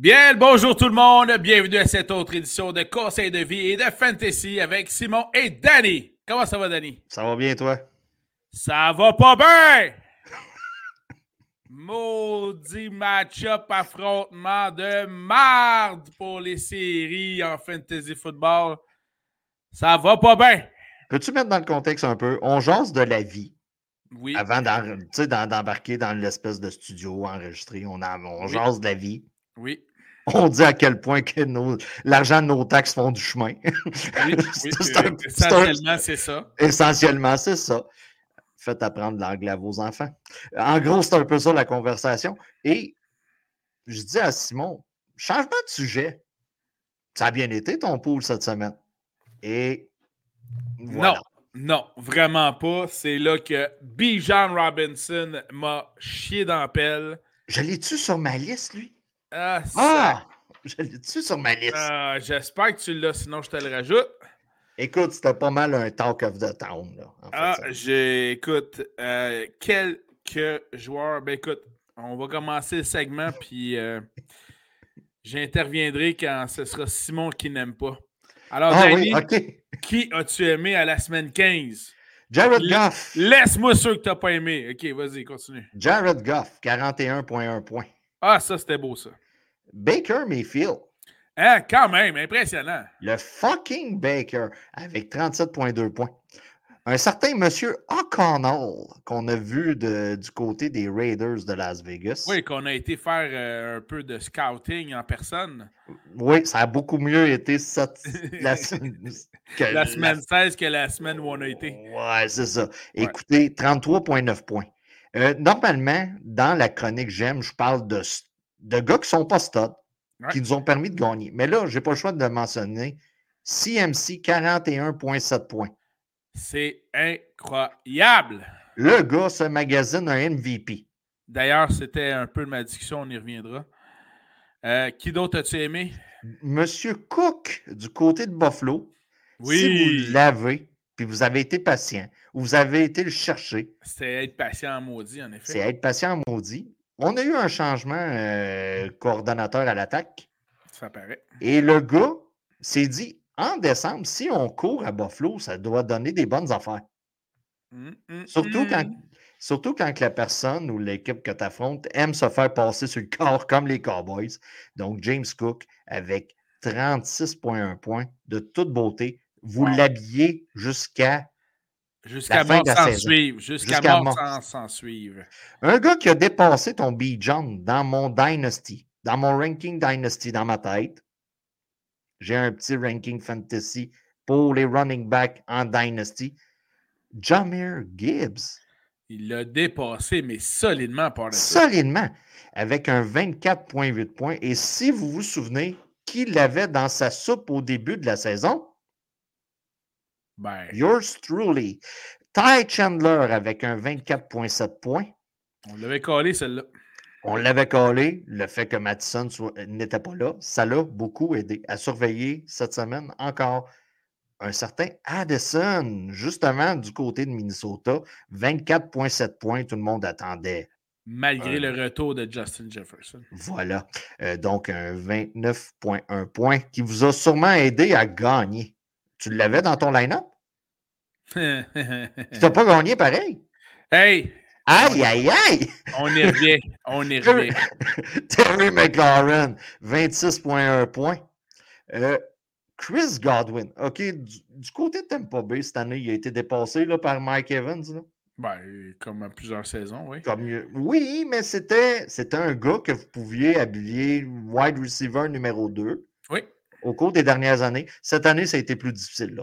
Bien, bonjour tout le monde. Bienvenue à cette autre édition de Conseil de vie et de Fantasy avec Simon et Danny. Comment ça va, Danny? Ça va bien, toi? Ça va pas bien! Maudit match-up affrontement de marde pour les séries en fantasy football. Ça va pas bien. Peux-tu mettre dans le contexte un peu? On jase de la vie. Oui. Avant d'embarquer dans l'espèce de studio enregistré, on, on jase de la vie. Oui. On dit à quel point que l'argent de nos taxes font du chemin. Oui, essentiellement, c'est ça. Essentiellement, c'est ça. Faites apprendre l'anglais à vos enfants. En gros, c'est un peu ça la conversation. Et je dis à Simon, changement de sujet. Ça a bien été ton pool cette semaine. Et Non, non, vraiment pas. C'est là que Bijan Robinson m'a chié dans la pelle. Je l'ai-tu sur ma liste, lui? Ah, ah! Je l'ai-tu sur ma liste? Ah, j'espère que tu l'as, sinon je te le rajoute. Écoute, c'était pas mal un talk of the town. Là, ah, j'écoute euh, quelques joueurs. Ben écoute, on va commencer le segment, puis euh, j'interviendrai quand ce sera Simon qui n'aime pas. Alors, ah, Danny, oui, qui as-tu aimé à la semaine 15? Jared Goff. Laisse-moi ceux que tu n'as pas aimé. OK, vas-y, continue. Jared Goff, 41,1 points. Ah, ça, c'était beau, ça. Baker Mayfield. Hein, quand même, impressionnant. Le fucking Baker avec 37,2 points. Un certain monsieur O'Connell qu'on a vu du côté des Raiders de Las Vegas. Oui, qu'on a été faire euh, un peu de scouting en personne. Oui, ça a beaucoup mieux été cette, la, la semaine 16 que la semaine où on a été. Ouais, c'est ça. Écoutez, 33,9 points. Euh, normalement, dans la chronique J'aime, je parle de, de gars qui ne sont pas studs, qui nous ont permis de gagner. Mais là, je n'ai pas le choix de le mentionner. CMC, 41,7 points. C'est incroyable. Le gars se magazine un MVP. D'ailleurs, c'était un peu de ma discussion, on y reviendra. Euh, qui d'autre as-tu aimé? Monsieur Cook, du côté de Buffalo. Oui. Si vous l'avez, puis vous avez été patient, ou vous avez été le chercher. C'est être patient en maudit, en effet. C'est être patient en maudit. On a eu un changement euh, coordonnateur à l'attaque. Ça paraît. Et le gars s'est dit en décembre, si on court à Buffalo, ça doit donner des bonnes affaires. Hum, hum, surtout, Quand, hum. surtout quand la personne ou l'équipe que tu affrontes aime se faire passer sur le corps comme les Cowboys. Donc, James Cook avec 36,1 points de toute beauté. Vous l'habillez jusqu'à. Jusqu'à mort sans suivre. Jusqu'à mort sans suivre. Un gars qui a dépassé ton B-John dans mon Dynasty, dans mon ranking Dynasty dans ma tête. J'ai un petit ranking fantasy pour les running backs en Dynasty. Jameer Gibbs. Il l'a dépassé, mais solidement par Solidement, avec un 24,8 points. Et si vous vous souvenez, qui l'avait dans sa soupe au début de la saison? Ben... Yours truly. Ty Chandler avec un 24,7 points. On l'avait collé, celle-là. On l'avait collé. Le fait que Madison n'était pas là, ça l'a beaucoup aidé à surveiller cette semaine encore un certain Addison, justement du côté de Minnesota. 24,7 points, tout le monde attendait. Malgré le retour de Justin Jefferson. Voilà. Euh, donc, un 29,1 points qui vous a sûrement aidé à gagner. Tu l'avais dans ton line-up? tu n'as pas gagné pareil? Hey! Aïe, aïe, aïe! On y revient. On y revient. Terry McLaurin, 26,1 points. Euh, Chris Godwin, OK, du, côté de Tampa Bay, cette année, il a été dépassé là, par Mike Evans. Là. Ben, comme à plusieurs saisons, oui. Comme, oui, mais c'était un gars que vous pouviez habiller wide receiver numéro 2. Au cours des dernières années. Cette année, ça a été plus difficile.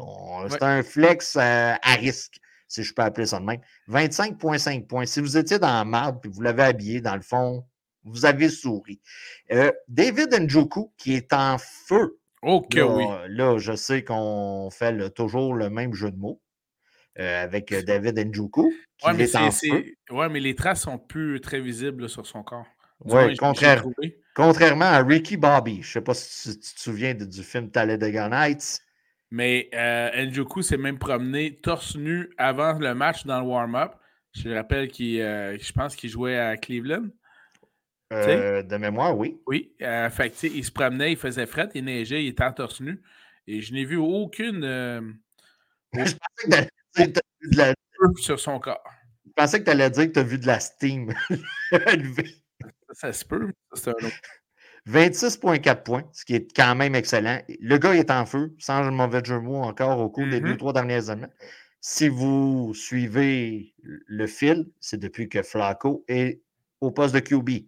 C'était un flex euh, à risque, si je peux appeler ça de même. 25,5 points. Si vous étiez dans la marde et vous l'avez habillé, dans le fond, vous avez souri. Euh, David Njoku, qui est en feu. OK, là, oui. Là, je sais qu'on fait toujours le même jeu de mots. Euh, avec David Njoku. Oui, mais, ouais, mais les traces sont plus très visibles sur son corps. Oui, contraire, contrairement à Ricky Bobby. Je ne sais pas si tu, te souviens du film Talladega Nights. Mais euh, Njoku s'est même promené torse nu avant le match dans le warm-up. Je rappelle qu'il, euh, je pense qu'il jouait à Cleveland. Euh, de mémoire, oui. Oui. Euh, fait que, il se promenait, il faisait fret, il neigeait, il était en torse nu. Et je n'ai vu aucune. Je pensais que tu vu de la... sur son corps. Je pensais que tu allais dire que tu as vu de la steam ça, se peut. C'est un 26,4 points, ce qui est quand même excellent. Le gars est en feu, sans le mauvais jeu mot encore au cours des deux, mm-hmm. trois dernières années. Si vous suivez le fil, c'est depuis que Flacco est au poste de QB.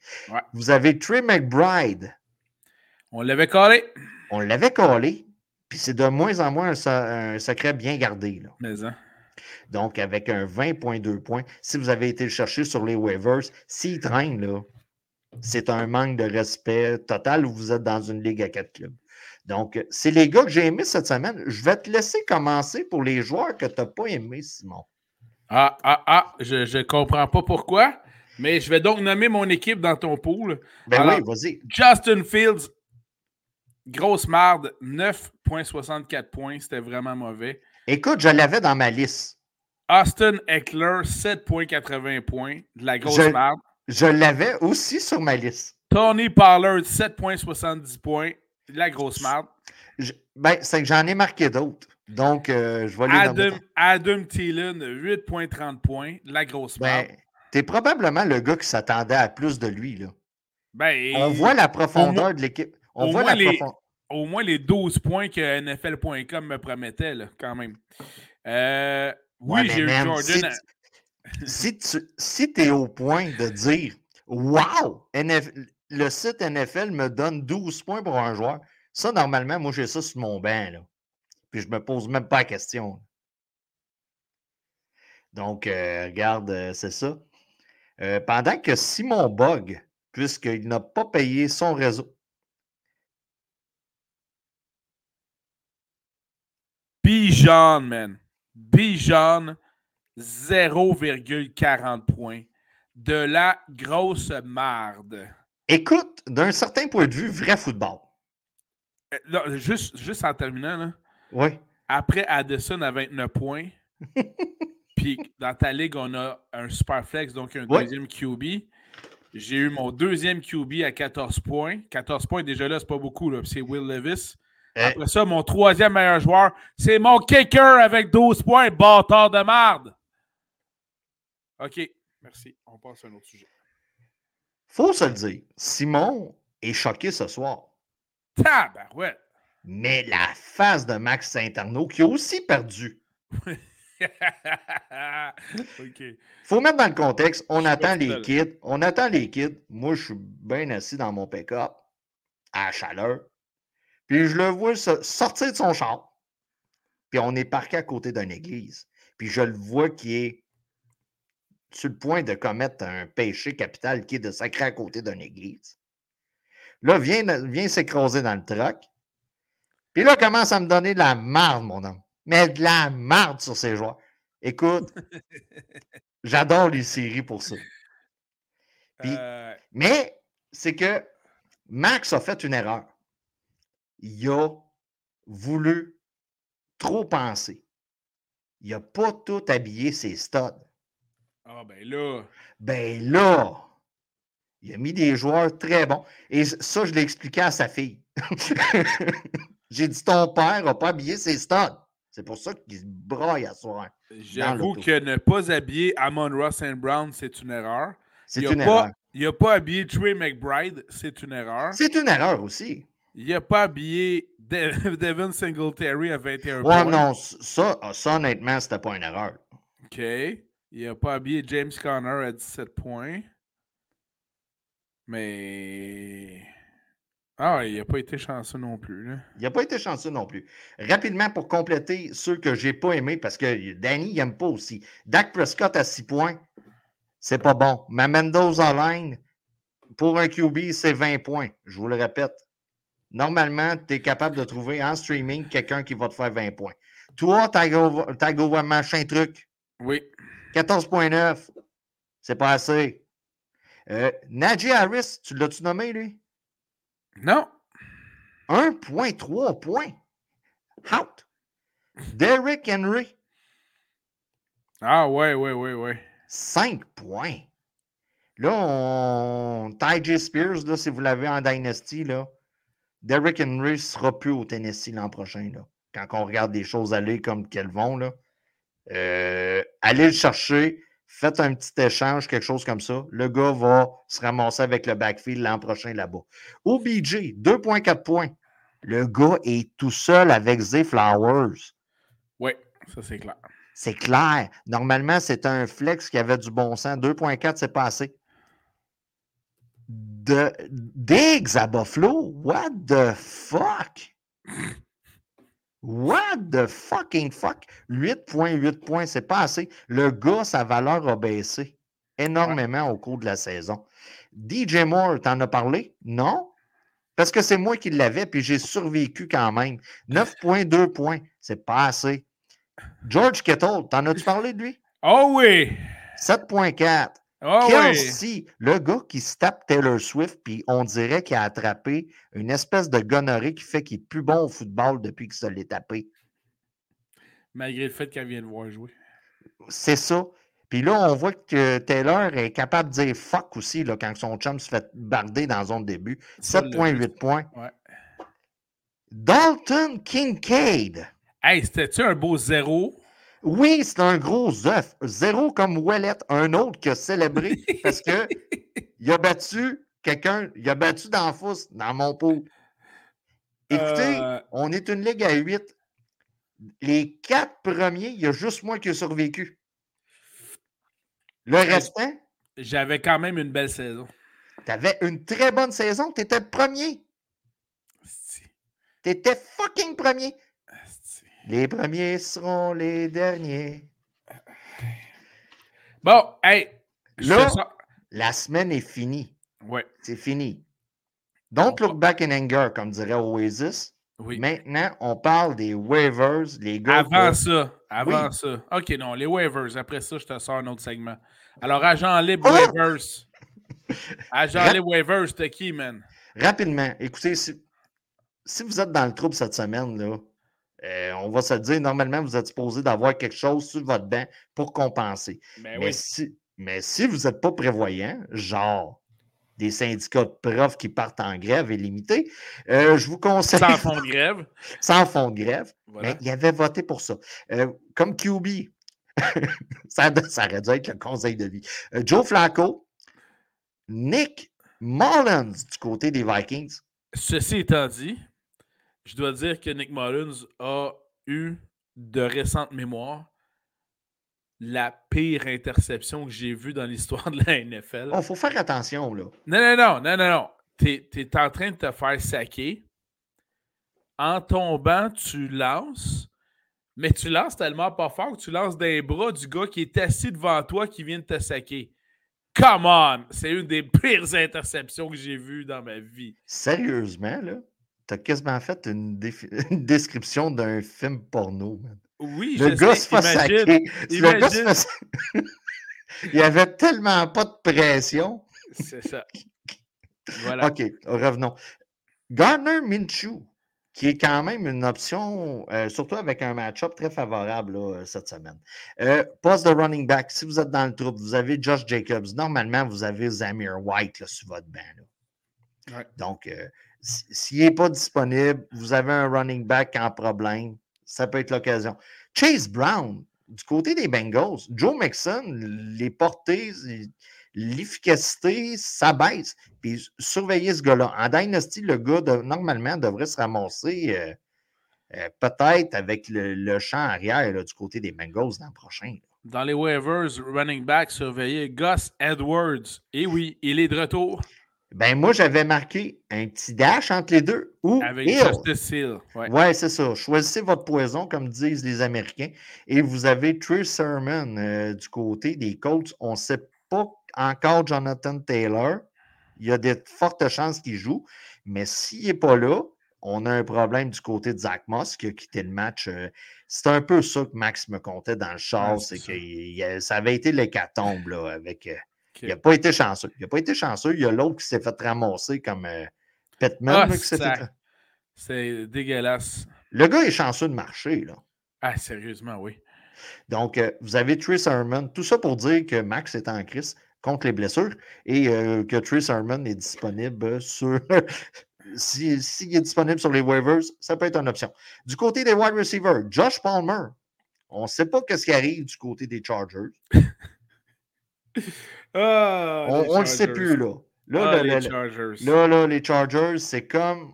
Vous avez Trey McBride. On l'avait collé. On l'avait collé. Puis c'est de moins en moins un, secret bien gardé. Là. Mais hein. Donc, avec un 20,2 points, si vous avez été le chercher sur les waivers, s'il traîne, là, c'est un manque de respect total où vous êtes dans une ligue à quatre clubs? Donc, c'est les gars que j'ai aimés cette semaine. Je vais te laisser commencer pour les joueurs que tu n'as pas aimés, Simon. Ah, ah, ah, je ne comprends pas pourquoi, mais je vais donc nommer mon équipe dans ton pool. Ben oui, vas-y. Justin Fields, grosse marde, 9,64 points, c'était vraiment mauvais. Écoute, je l'avais dans ma liste. Austin Eckler, 7,80 points, de la grosse marde. Je l'avais aussi sur ma liste. Tony Pollard, 7,70 points. La grosse marde. Ben, c'est que j'en ai marqué d'autres. Donc, euh, je vais les Adam, Adam Thielen, 8,30 points. La grosse ben, marde. T'es probablement le gars qui s'attendait à plus de lui. Là. Ben, On voit la profondeur de l'équipe. On voit la profondeur. Au moins les 12 points que NFL.com me promettait, là, quand même. Euh, oui, j'ai eu Jordan si tu si es au point de dire Wow, le site NFL me donne 12 points pour un joueur, ça, normalement, moi, j'ai ça sur mon banc. Là. Puis je me pose même pas la question. Donc, euh, regarde, euh, c'est ça. Euh, pendant que Simon bug, puisqu'il n'a pas payé son réseau. Bijan, man. Bijan 0,40 points. De la grosse marde. Écoute, d'un certain point de vue, vrai football. Euh, juste, juste en terminant, là. Oui. Après Addison à 29 points, puis dans ta ligue, on a un super flex, donc un deuxième QB. J'ai eu mon deuxième QB à 14 points. 14 points, déjà là, c'est pas beaucoup. C'est Will Levis. Eh. Après ça, mon troisième meilleur joueur, c'est mon kicker avec 12 points, bâtard de marde. OK, merci. On passe à un autre sujet. Faut se le dire, Simon est choqué ce soir. ouais. Mais la face de Max Saint-Arnaud, qui a aussi perdu. OK. Faut mettre dans le contexte, on attend les kids. On attend les kids. Moi, je suis bien assis dans mon pick-up, à chaleur. Puis je le vois sortir de son char. Puis on est parqué à côté d'une église. Puis je le vois qui est sur le point de commettre un péché capital qui est de sacrer à côté d'une église. Là, vient, vient s'écraser dans le truck. Puis là, commence à me donner de la marde, mon homme. Mais de la marde sur ces joueurs. Écoute, j'adore les séries pour ça. Euh. Mais c'est que Max a fait une erreur. Il a voulu trop penser. Il n'a pas tout habillé ses studs. Ah, ben là. Ben là. Il a mis des joueurs très bons. Et ça, je l'ai expliqué à sa fille. J'ai dit ton père n'a pas habillé ses stades. C'est pour ça qu'il se braille à soir. J'avoue que ne pas habiller Amon Ross and Brown, c'est une erreur. C'est une erreur. Il n'a pas habillé Trey McBride, c'est une erreur. C'est une erreur aussi. Il n'a pas habillé Devin Singletary à 21 points. Ouais, non, ça, ça honnêtement, c'était pas une erreur. OK. Il n'a pas habillé James Conner à 17 points. Mais. Ah, il n'a pas été chanceux non plus. Il n'a pas été chanceux non plus. Rapidement, pour compléter ceux que j'ai pas aimés, parce que Danny n'aime pas aussi. Dak Prescott à 6 points, c'est pas bon. Ma Mendoza Line, pour un QB, c'est 20 points. Je vous le répète. Normalement, tu es capable de trouver en streaming quelqu'un qui va te faire 20 points. Toi, Tago machin truc? Oui. 14,9. C'est pas assez. Euh, Najee Harris, tu l'as-tu nommé, lui? Non. 1,3 points. Out. Derrick Henry. Ah, ouais, ouais, ouais, ouais. 5 points. Là, on. Ty Spears, là, si vous l'avez en Dynasty, là, Derrick Henry ne sera plus au Tennessee l'an prochain. Là. Quand on regarde les choses aller comme qu'elles vont, là. Euh, allez le chercher, faites un petit échange, quelque chose comme ça. Le gars va se ramasser avec le backfield l'an prochain là-bas. OBJ, 2,4 points. Le gars est tout seul avec Zay Flowers. Oui, ça c'est clair. C'est clair. Normalement, c'est un flex qui avait du bon sens. 2,4, c'est passé. De Diggs à Buffalo? What the fuck? What the fucking fuck? 8,8 points, c'est pas assez. Le gars, sa valeur a baissé énormément au cours de la saison. DJ Moore, t'en as parlé? Non? Parce que c'est moi qui l'avais, puis j'ai survécu quand même. 9,2 points, c'est pas assez. George Kittle, t'en as-tu parlé de lui? Oh oui! 7,4. Oh Kelsey, le gars qui se tape Taylor Swift, puis on dirait qu'il a attrapé une espèce de gonorrhée qui fait qu'il est plus bon au football depuis qu'il se l'est tapé. Malgré le fait qu'elle vient de voir jouer. C'est ça. Puis là, on voit que Taylor est capable de dire fuck aussi là, quand son chum se fait barder dans son début. 7,8 points. Ouais. Dalton Kincaid. Hey, c'était-tu un beau zéro? Oui, c'est un gros œuf. Zéro comme Wallet, un autre qui a célébré parce que il a battu quelqu'un, il a battu dans fousse dans mon pot. Écoutez, Euh. on est une ligue à 8. Les quatre premiers, il y a juste moi qui ai survécu. Le restant, J'avais quand même une belle saison. tu avais une très bonne saison. Tu étais premier. Tu étais fucking premier. Les premiers seront les derniers. Bon, hey! Là- La semaine est finie. Ouais, C'est fini. Don't look back in anger, comme dirait Oasis. oui. Maintenant, on parle des waivers, les gars. Avant ça, avant Oui. ça. OK, non, les waivers. Après ça, je te sors un autre segment. Alors, agent libre Oh! waivers. Agent Rap- libre waivers, c'était qui, man? Rapidement, écoutez, si, si vous êtes dans le trouble cette semaine, là, euh, on va se le dire, normalement, vous êtes supposé d'avoir quelque chose sur votre banc pour compenser. Ben mais, oui. si, mais si vous n'êtes pas prévoyant, genre des syndicats de profs qui partent en grève illimitée, euh, je vous conseille, Sans fond de grève. sans fond de grève, Voilà. Mais il avait voté pour ça. Euh, comme QB, ça, ça aurait dû être le conseil de vie. Euh, Joe Flacco, Nick Mullins du côté des Vikings. Ceci étant dit, je dois dire que Nick Mullins a eu de récente mémoire la pire interception que j'ai vue dans l'histoire de la NFL. Il faut faire attention, là. Non, non, non, non, non, non. T'es es en train de te faire saquer. En tombant, tu lances, mais tu lances tellement pas fort que tu lances des bras du gars qui est assis devant toi qui vient de te saquer. Come on! C'est une des pires interceptions que j'ai vues dans ma vie. Sérieusement, là, t'as quasiment fait une, description d'un film porno. man. Oui, Le je gars sais, se fait saquer. Le gars se fait Il avait tellement pas de pression. C'est ça. Voilà. OK, revenons. Gardner Minshew, qui est quand même une option, euh, surtout avec un match-up très favorable là, euh, cette semaine. Euh, poste de running back, si vous êtes dans le trouble, vous avez Josh Jacobs. Normalement, vous avez Zamir White là, sur votre banc. là. Ouais. Donc, euh, s'il n'est pas disponible, vous avez un running back en problème, ça peut être l'occasion. Chase Brown, du côté des Bengals, Joe Mixon, les portées, l'efficacité, ça baisse. Puis surveillez ce gars-là. En Dynasty, le gars, normalement, devrait se ramasser euh, euh, peut-être avec le, champ arrière du côté des Bengals l'an prochain. Dans les waivers, running back, surveillé Gus Edwards. Et oui, il est de retour Ben, moi, j'avais marqué un petit dash entre les deux. Ou avec Hill. Justice Hill. Ouais. Ouais, c'est ça. Choisissez votre poison, comme disent les Américains. Et vous avez Trey Sermon euh, du côté des Colts. On ne sait pas encore Jonathan Taylor. Il y a de fortes chances qu'il joue. Mais s'il n'est pas là, on a un problème du côté de Zach Moss qui a quitté le match. euh, c'est un peu ça que Max me comptait dans le char. Ouais, c'est que ça. avait été l'hécatombe là, avec. Il n'a pas été chanceux. Il n'a pas été chanceux. Il y a l'autre qui s'est fait ramasser comme euh, Petman. Ah. C'est dégueulasse. Le gars est chanceux de marcher. Là. Ah, sérieusement, oui. Donc, euh, vous avez Trey Sermon. Tout ça pour dire que Max est en crise. contre les blessures et euh, que Trey Sermon est disponible sur. S'il si, est disponible sur les waivers, ça peut être une option. Du côté des wide receivers, Josh Palmer, on ne sait pas ce qui arrive du côté des Chargers. Ah, on ne le sait plus, là. Là, Ah, là, les là, Chargers. là, là, les Chargers, c'est comme.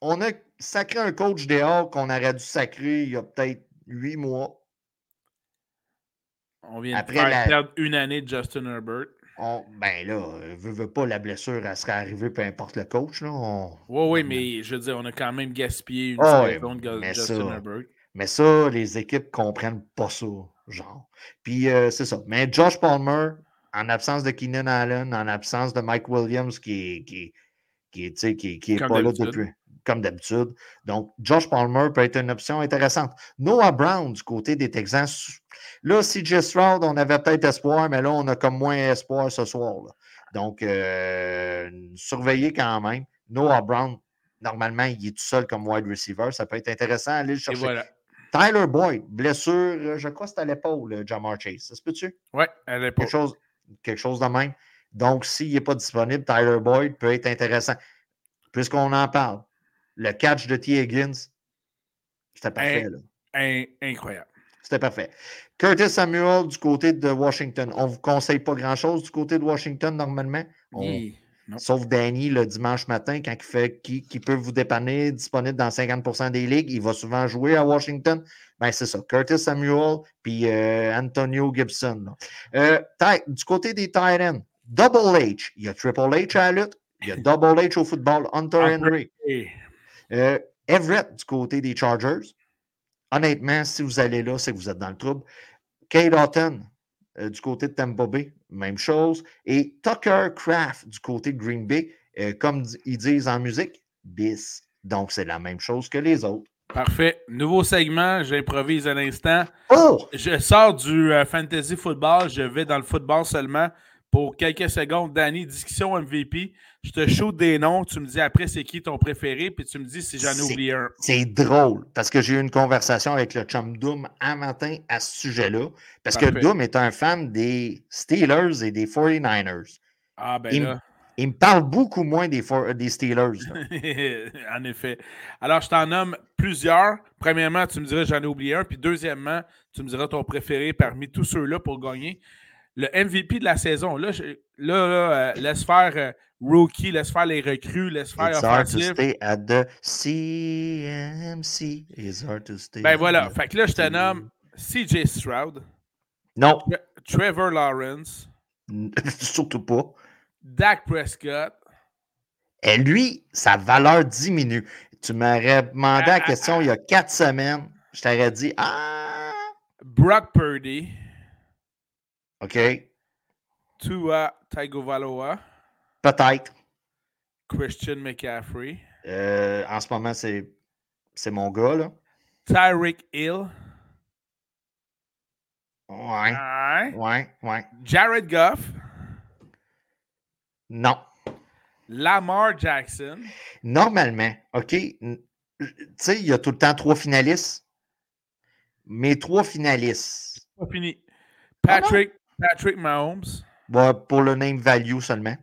On a sacré un coach dehors qu'on aurait dû sacrer il y a peut-être huit mois. On vient Après de faire la- perdre une année de Justin Herbert. On- ben là, veut, veut pas la blessure, elle serait arrivée peu importe le coach. Là, on- Oui, oui, mais je veux dire, on a quand même gaspillé une ouais, saison de Justin ça- Herbert. Mais ça, les équipes comprennent pas ça, genre. Puis euh, c'est ça. Mais Josh Palmer, en absence de Keenan Allen, en absence de Mike Williams, qui qui, qui qui, qui est pas là depuis, comme d'habitude. Donc, Josh Palmer peut être une option intéressante. Noah Brown, du côté des Texans. Là, CJ Stroud, on avait peut-être espoir, mais là, on a comme moins espoir ce soir. là. Donc, euh, surveillez quand même. Noah Brown, normalement, il est tout seul comme wide receiver. Ça peut être intéressant d'aller le Et chercher. voilà. Tyler Boyd, blessure, euh, je crois que c'est à l'épaule, euh, Jamar Chase. Ça se peut-tu? Elle est pas. Quelque chose, quelque chose de même. Donc, s'il n'est pas disponible, Tyler Boyd peut être intéressant. Puisqu'on en parle, le catch de T. Higgins, c'était parfait. Là. In- incroyable. C'était parfait. Curtis Samuel du côté de Washington. On ne vous conseille pas grand-chose du côté de Washington normalement? On- Hi. Non. Sauf Danny le dimanche matin, quand il fait qui, qui peut vous dépanner, disponible dans 50% des ligues. Il va souvent jouer à Washington. Ben, c'est ça. Curtis Samuel puis euh, Antonio Gibson. Euh, du côté des tight ends, Double H. Il y a Triple H à la lutte. Il y a Double H au football. Hunter Henry. Et- Euh, Everett du côté des Chargers. Honnêtement, si vous allez là, c'est que vous êtes dans le trouble. Kate Houghton du côté de Tampa Bay, même chose. Et Tucker Craft du côté de Green Bay, euh, comme ils disent en musique, bis. Donc, c'est la même chose que les autres. Parfait. Nouveau segment, j'improvise à l'instant. Oh! Je sors du euh, fantasy football, je vais dans le football seulement. Pour quelques secondes, Danny, discussion MVP. Je te shoot des noms, tu me dis après c'est qui ton préféré, puis tu me dis si j'en ai oublié un. C'est drôle parce que j'ai eu une conversation avec le chum Doom un matin à ce sujet-là. Parce que. Doom est un fan des Steelers et des 49ers. Ah ben Il, là. il me parle beaucoup moins des, des Steelers. en effet. Alors, je t'en nomme plusieurs. Premièrement, tu me diras j'en ai oublié un. Puis deuxièmement, tu me diras ton préféré parmi tous ceux-là pour gagner. Le MVP de la saison, là, je- là, là, euh, laisse faire euh, rookie, laisse faire les recrues, laisse faire It's hard to stay at the CMC. It's hard to stay. Ben voilà. Fait que là, je te nomme CJ Stroud, Non, Tre- Trevor Lawrence, surtout pas. Dak Prescott. Et lui, sa valeur diminue. Tu m'aurais demandé la Ah, ah, question il y a quatre semaines. Je t'aurais dit Ah, Brock Purdy, OK, Tua Tagovailoa, peut-être. Christian McCaffrey, Euh, en ce moment, c'est, c'est mon gars, là. Tyreek Hill, Ouais, ouais, ouais, ouais. Jared Goff, Non. Lamar Jackson, Normalement, OK, tu sais, il y a tout le temps trois finalistes. Mes trois finalistes, pas fini. Patrick, Patrick Mahomes, bah, pour le name value seulement.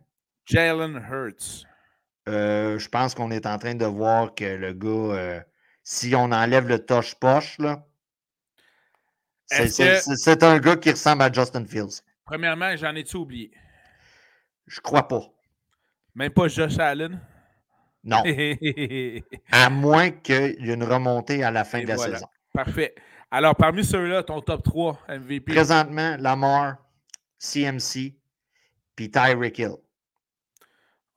Jalen Hurts. Euh, je pense qu'on est en train de voir que le gars, euh, si on enlève le toche-poche, là, c'est, que- un gars qui ressemble à Justin Fields. Premièrement, j'en ai-tu oublié? Je crois pas. Même pas Josh Allen? Non. Parfait. À moins qu'il y ait une remontée à la fin Et de la voilà. saison. Alors, parmi ceux-là, ton top 3 MVP. Présentement, Lamar, CMC, puis Tyreek Hill.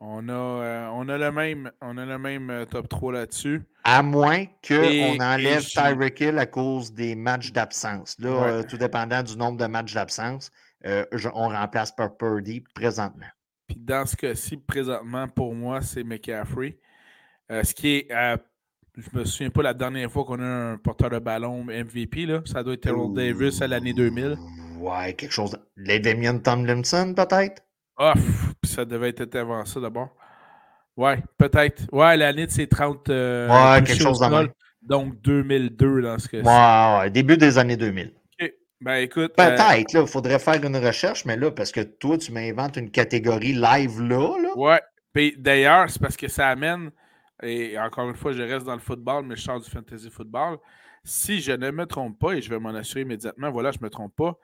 On a, euh, on a le même, on a le même euh, top 3 là-dessus. À moins qu'on enlève Tyreek Hill à cause des matchs d'absence. Là, Ouais. euh, tout dépendant du nombre de matchs d'absence, on remplace par Purdy présentement. Puis dans ce cas-ci, présentement, pour moi, c'est McCaffrey. Ce qui est. je me souviens pas la dernière fois qu'on a un porteur de ballon MVP. Là. Ça doit être Terrell Davis à l'année 2000. Ouais, quelque chose. Les Damien Tomlinson, peut-être? Puis ça devait être avant ça d'abord. Ouais, peut-être. Ouais, l'année de ses 30. euh, Ouais, quelque chose même. Donc 2002 dans ce cas-ci. Ouais, ouais, début des années 2000. Ben écoute. Peut-être, il faudrait faire une recherche, mais là, parce que toi, tu m'inventes une catégorie live là. là. Ouais. Puis d'ailleurs, c'est parce que ça amène, et encore une fois, je reste dans le football, mais je sors du fantasy football. Si je ne me trompe pas, et je vais m'en assurer immédiatement, voilà, je ne me trompe pas,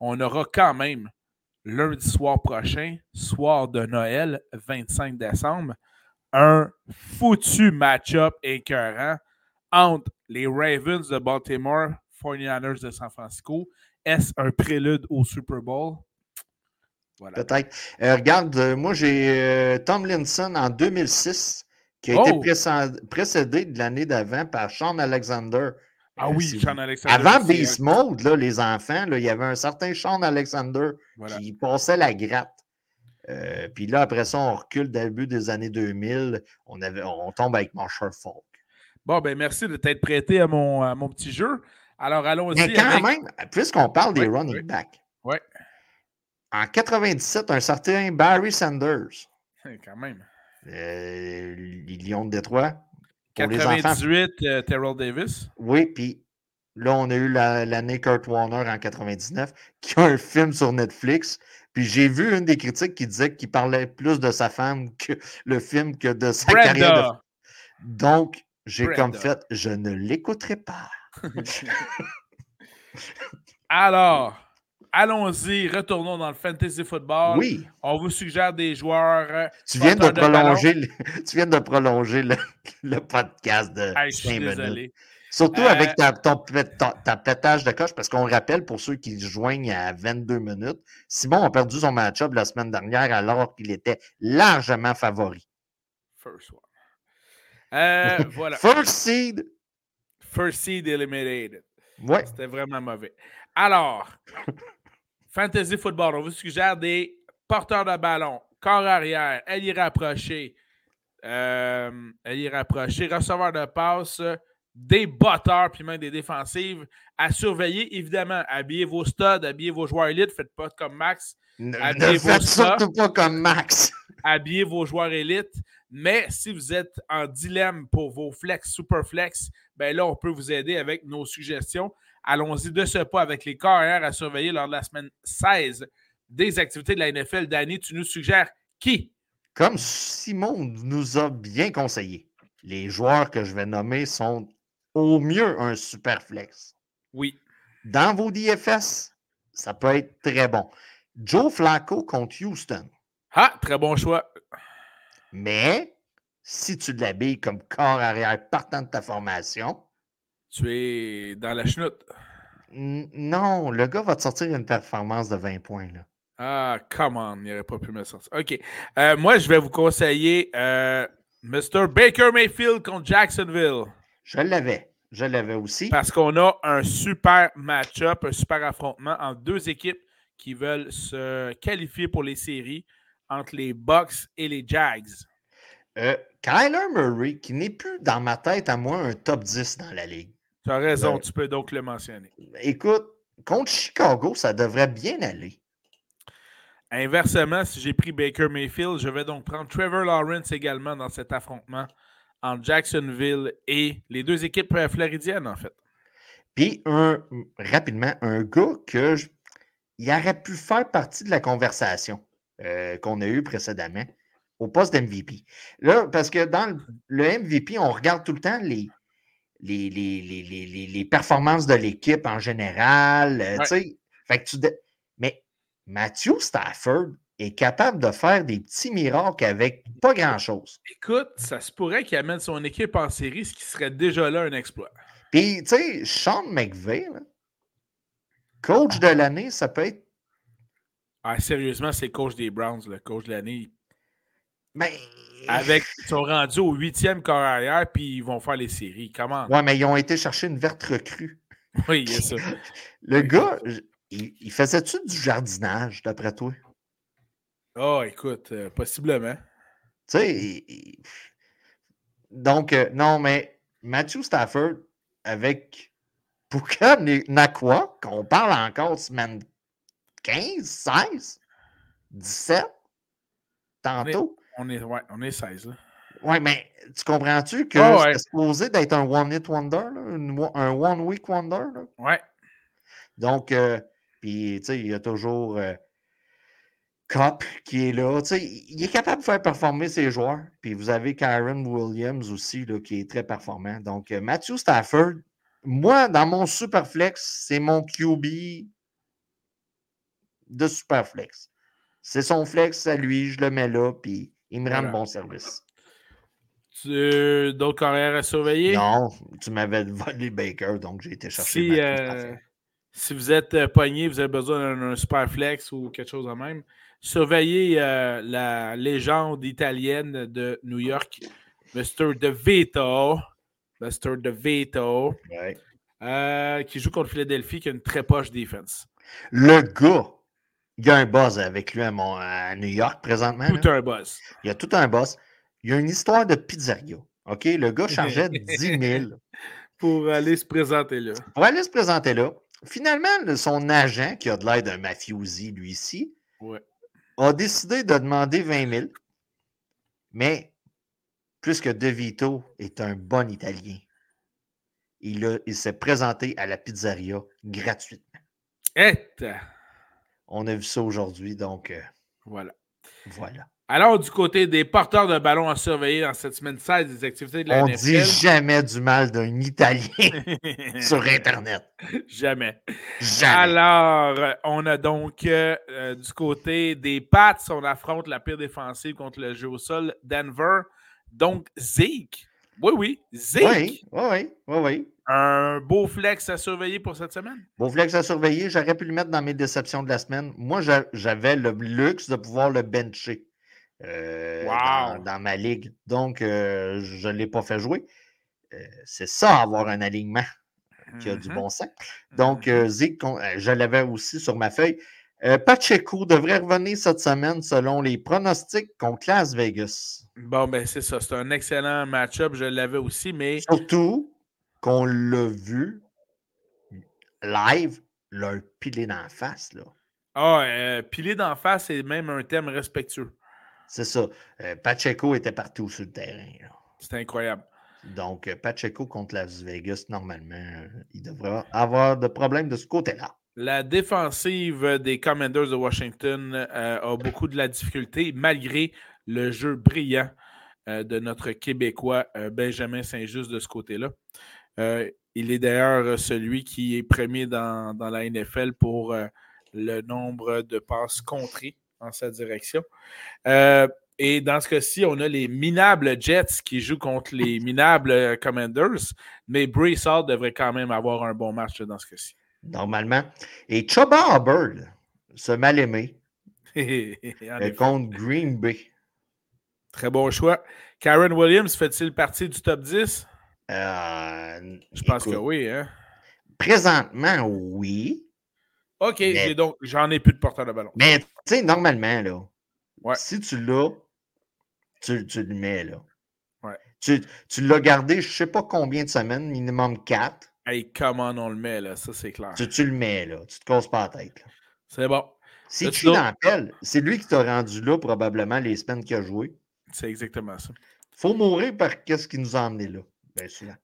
on aura quand même lundi soir prochain, soir de Noël, 25 décembre, un foutu match-up écœurant entre les Ravens de Baltimore, 49ers de San Francisco. Est-ce un prélude au Super Bowl? Peut-être. Euh, regarde, euh, moi j'ai euh, Tom Linson en 2006 qui a été oh! précédé de l'année d'avant par Sean Alexander. Ah oui, Sean Alexander. Avant Beast Mode, là, les enfants, là, il y avait un certain Sean Alexander qui passait la gratte. puis là, après ça, on recule début des années 2000. On, avait, on tombe avec Marshall Falk. Bon, ben merci de t'être prêté à mon, à mon petit jeu. Alors, allons-y. Mais quand même, puisqu'on parle des running backs. Ouais. En 97, un certain Barry Sanders. Quand même. Euh, les Lions de Détroit. 98, euh, Terrell Davis. Oui, puis là, on a eu l'année Kurt Warner en 99, qui a un film sur Netflix. Puis j'ai vu une des critiques qui disait qu'il parlait plus de sa femme que le film que de sa carrière. Donc, j'ai comme fait, je ne l'écouterai pas. Alors, allons-y, retournons dans le fantasy football. Oui. On vous suggère des joueurs. Euh, tu viens de, prolonger, le, tu viens de prolonger le, podcast de je suis désolé. Surtout avec euh, ta, ton, ta, pétage de coche, parce qu'on rappelle pour ceux qui joignent à 22 minutes, Simon a perdu son match-up la semaine dernière alors qu'il était largement favori. First one. Euh, voilà. First seed. First seed eliminated. Ouais. C'était vraiment mauvais. Alors, Fantasy Football, on vous suggère des porteurs de ballon, corps arrière, ailier rapproché, euh, ailier rapproché, receveur de passe, des batteurs, puis même des défensives à surveiller. Évidemment, habillez vos studs, habillez vos joueurs élites, faites pas comme Max. Ne, ne faites surtout pas comme Max. habillez vos joueurs élites. Mais si vous êtes en dilemme pour vos flex, super flex, ben là, on peut vous aider avec nos suggestions. Allons-y de ce pas avec les carrières à surveiller lors de la semaine 16 des activités de la NFL. Danny, tu nous suggères qui? Comme Simon nous a bien conseillé, les joueurs que je vais nommer sont au mieux un super flex. Oui. Dans vos DFS, ça peut être très bon. Joe Flacco contre Houston. Ah, très bon choix. Mais si tu l'habilles comme corps arrière partant de ta formation, tu es dans la chenoute. Non, le gars va te sortir une performance de 20 points. Là. Ah, come on, il n'aurait pas pu me sortir. OK. Euh, moi, je vais vous conseiller euh, Mr. Baker Mayfield contre Jacksonville. Je l'avais. Je l'avais aussi. Parce qu'on a un super match-up, un super affrontement entre deux équipes qui veulent se qualifier pour les séries entre les Bucks et les Jags? Euh, Kyler Murray, qui n'est plus dans ma tête à moi un top 10 dans la ligue. Tu as raison, tu peux donc le mentionner. Écoute, contre Chicago, ça devrait bien aller. Inversement, si j'ai pris Baker Mayfield, je vais donc prendre Trevor Lawrence également dans cet affrontement entre Jacksonville et les deux équipes euh, floridiennes, en fait. Puis, un, rapidement, un gars que il aurait pu faire partie de la conversation. Euh, qu'on a eu précédemment au poste d'MVP. Là, parce que dans le, MVP, on regarde tout le temps les, les, les, performances de l'équipe en général. Euh, fait tu Mais Matthew Stafford est capable de faire des petits miracles avec pas grand-chose. Écoute, ça se pourrait qu'il amène son équipe en série, ce qui serait déjà là un exploit. Puis, tu sais, Sean McVay, coach de l'année, ça peut être ah, sérieusement, c'est coach des Browns, le coach de l'année. Mais. Avec, ils sont rendus au huitième corps arrière, puis ils vont faire les séries. Comment? Ouais, mais ils ont été chercher une verte recrue. Oui, il y a ça. le gars, il, faisait-tu du jardinage, d'après toi? Oh, écoute, euh, possiblement. Tu sais, donc, euh, non, mais Matthew Stafford avec Puka Nakwa, qu'on parle encore semaine 15, 16, 17, tantôt. On est, ouais, on est 16. Là. Ouais, mais tu comprends-tu que c'est supposé d'être un one-hit wonder, là, un one-week wonder? Ouais. Donc, euh, puis, tu sais, il y a toujours euh, Cop qui est là. Tu sais, il est capable de faire performer ses joueurs. Puis vous avez Karen Williams aussi, là, qui est très performant. Donc, euh, Matthew Stafford, moi, dans mon Superflex, c'est mon QB de Superflex. C'est son flex à lui, je le mets là, puis il me rend bon service. D'autres carrières à surveiller? Non, tu m'avais volé Baker, donc j'ai été chercher. Si, euh, si vous êtes euh, pogné, vous avez besoin d'un super flex ou quelque chose de même, surveillez euh, la légende italienne de New York, Mr. DeVito. Mr. DeVito. Ouais. qui joue contre Philadelphie, qui a une très poche défense. Le gars, il y a un buzz avec lui à, New York présentement. Tout un buzz. Il y a tout un buzz. Il y a une histoire de pizzeria. OK? Le gars chargeait 10 000. Pour aller se présenter là. Pour aller se présenter là. Finalement, son agent, qui a de l'air d'un mafiosi, lui ici, a décidé de demander 20 000. Mais, puisque De Vito est un bon Italien, il, il s'est présenté à la pizzeria gratuitement. Et... On a vu ça aujourd'hui, donc. Euh, voilà. Voilà. Alors, du côté des porteurs de ballon à surveiller dans cette semaine 16 des activités de la On ne dit jamais du mal d'un Italien sur Internet. Jamais. Alors, on a donc euh, euh, du côté des Pats, on affronte la pire défensive contre le jeu au sol, Denver. Donc, Zeke. Oui, oui, Zeke. Oui, oui, oui, oui. Un beau flex à surveiller pour cette semaine? Beau flex à surveiller. J'aurais pu le mettre dans mes déceptions de la semaine. Moi, j'avais le luxe de pouvoir le bencher. Euh, dans, ma ligue. Donc, euh, je ne l'ai pas fait jouer. Euh, c'est ça, avoir un alignement qui a du mm-hmm. bon sens. Donc, mm-hmm. Zig, je l'avais aussi sur ma feuille. Pacheco devrait revenir cette semaine selon les pronostics contre Las Vegas. Bon, ben c'est ça. C'est un excellent match-up. Je l'avais aussi, mais. Surtout qu'on l'a vu live, leur pilé d'en face. Là. Ah, pilé d'en face, c'est même un thème respectueux. C'est ça. Euh, Pacheco était partout sur le terrain. C'était incroyable. Donc, euh, Pacheco contre Las Vegas, normalement, euh, il devrait avoir de problèmes de ce côté-là. La défensive des Commanders de Washington a beaucoup de la difficulté, malgré le jeu brillant de notre Québécois Benjamin Saint-Just de ce côté-là. il est d'ailleurs celui qui est premier dans, la NFL pour le nombre de passes contrées en sa direction. Euh, et dans ce cas-ci, on a les minables Jets qui jouent contre les minables Commanders, mais Hall devrait quand même avoir un bon match dans ce cas-ci. Normalement. Et Chuba Hubbard, ce mal-aimé, contre Green Bay. Très bon choix. Karen Williams fait-il partie du top 10? Euh, Je pense que oui. Hein? Présentement, oui. OK, donc j'en ai plus de porteur de ballon. Mais tu sais, normalement, là, si tu l'as, tu, tu, le mets là. Ouais. Tu, tu l'as gardé, je ne sais pas combien de semaines, minimum 4. Hey, comment on le met, là? Ça, c'est clair. Tu, tu, le mets, là. Tu te casses pas la tête. C'est bon. Si tu l'appelles, c'est lui qui t'a rendu là, probablement, les semaines qu'il a joué. C'est exactement ça. faut mourir par qu'est-ce qui nous a emmenés là. Bien sûr.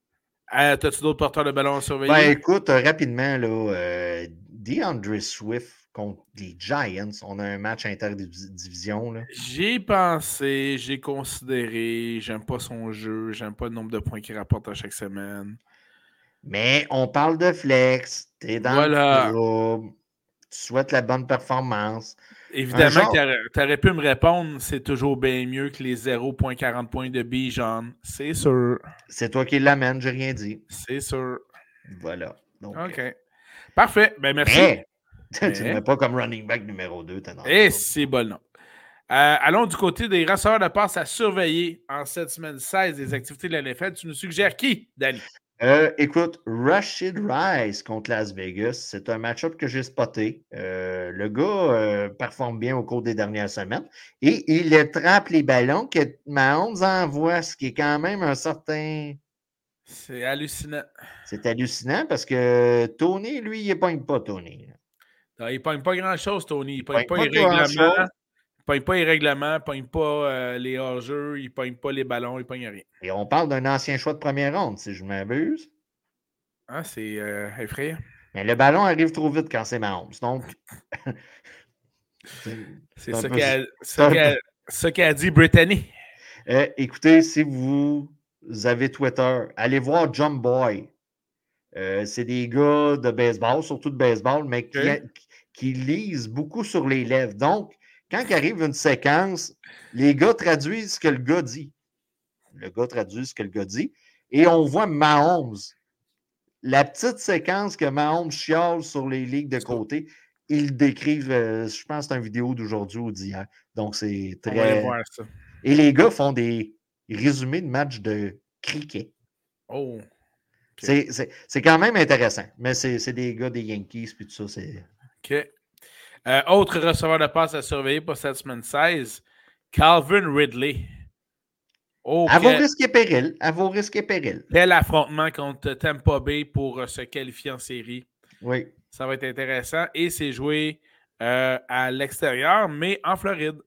Euh, T'as-tu d'autres porteurs de ballon à surveiller? Ben, écoute, rapidement, là, euh, DeAndre Swift contre les Giants. On a un match interdivision. J'ai pensé, j'ai considéré, j'aime pas son jeu, j'aime pas le nombre de points qu'il rapporte à chaque semaine. Mais on parle de flex, t'es dans le groupe, tu souhaites la bonne performance. Évidemment, tu aurais pu me répondre, c'est toujours bien mieux que les 0.40 points de Bijan. C'est sûr. C'est toi qui l'amène, j'ai rien dit. C'est sûr. Voilà. OK. Parfait. Ben, merci. tu ne mets pas comme running back numéro 2. Et eh, c'est bon, non. Euh, allons du côté des receveurs de passe à surveiller en cette semaine 16 des activités de la NFL. Tu nous suggères qui, Danny? Euh, écoute, Rashid Rice contre Las Vegas, c'est un match-up que j'ai spoté. Euh, le gars performe bien au cours des dernières semaines et il attrape les ballons que Mahomes envoie, ce qui est quand même un certain c'est hallucinant. C'est hallucinant parce que Tony, lui, il ne pogne pas, Tony. Non, il ne pogne pas grand-chose, Tony. Il ne pogne pas, les règlements. Pogne pas les règlements, il ne pogne pas euh, les hors-jeux, il ne pogne pas les ballons, il ne pogne rien. Et on parle d'un ancien choix de première ronde, si je m'abuse. Ah, c'est euh, effrayant. Mais le ballon arrive trop vite quand c'est Mahomes. Donc. c'est ce qu'a dit Brittany. Euh, écoutez, si vous avez Twitter, allez voir Jump Boy. Euh, c'est des gars de baseball, surtout de baseball, mais qui, lisent beaucoup sur les lèvres. Donc, quand arrive une séquence, les gars traduisent ce que le gars dit. Le gars traduit ce que le gars dit. Et on voit Mahomes. La petite séquence que Mahomes chiale sur les ligues de côté, ils décrivent, euh, je pense que c'est une vidéo d'aujourd'hui ou d'hier. Donc, c'est très. Et les gars font des résumés de matchs de cricket. Oh. C'est quand même intéressant. Mais c'est des gars des Yankees, puis tout ça. OK. Euh, autre receveur de passe à surveiller pour cette semaine 16, Calvin Ridley. À vos risques et périls. À vos risques et périls. Quel affrontement contre Tampa Bay pour euh, se qualifier en série. Oui. Ça va être intéressant. Et c'est joué euh, à l'extérieur, mais en Floride.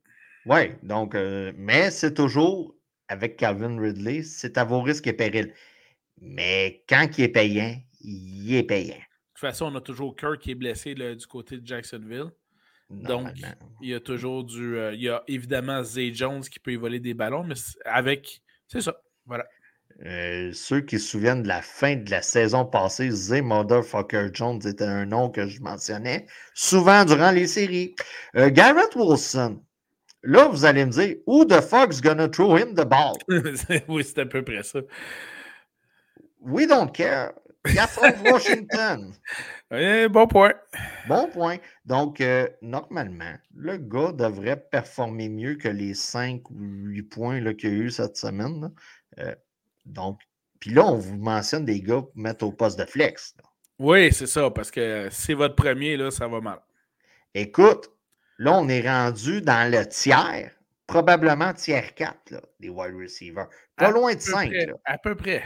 Oui, donc, mais c'est toujours avec Calvin Ridley, c'est à vos risques et périls. Mais quand il est payant, il est payant. De toute façon, on a toujours Kirk qui est blessé du côté de Jacksonville. Donc, il y a toujours du. Euh, il y a évidemment Zay Jones qui peut y voler des ballons, mais avec. C'est ça. Voilà. Euh, ceux qui se souviennent de la fin de la saison passée, Zay Motherfucker Jones était un nom que je mentionnais souvent durant les séries. Euh, Garrett Wilson. Là, vous allez me dire, who the fuck's gonna throw him the ball? oui, c'est à peu près ça. We don't care. Catherine Washington. bon point. Bon point. Donc, euh, normalement, le gars devrait performer mieux que les 5 ou 8 points qu'il y a eu cette semaine. Euh, donc, puis là, on vous mentionne des gars pour mettre au poste de flex. Oui, c'est ça, parce que c'est votre premier, là, ça va mal. Écoute, là, on est rendu dans le tiers, probablement tiers 4 des wide receivers. Pas loin de 5. À peu près.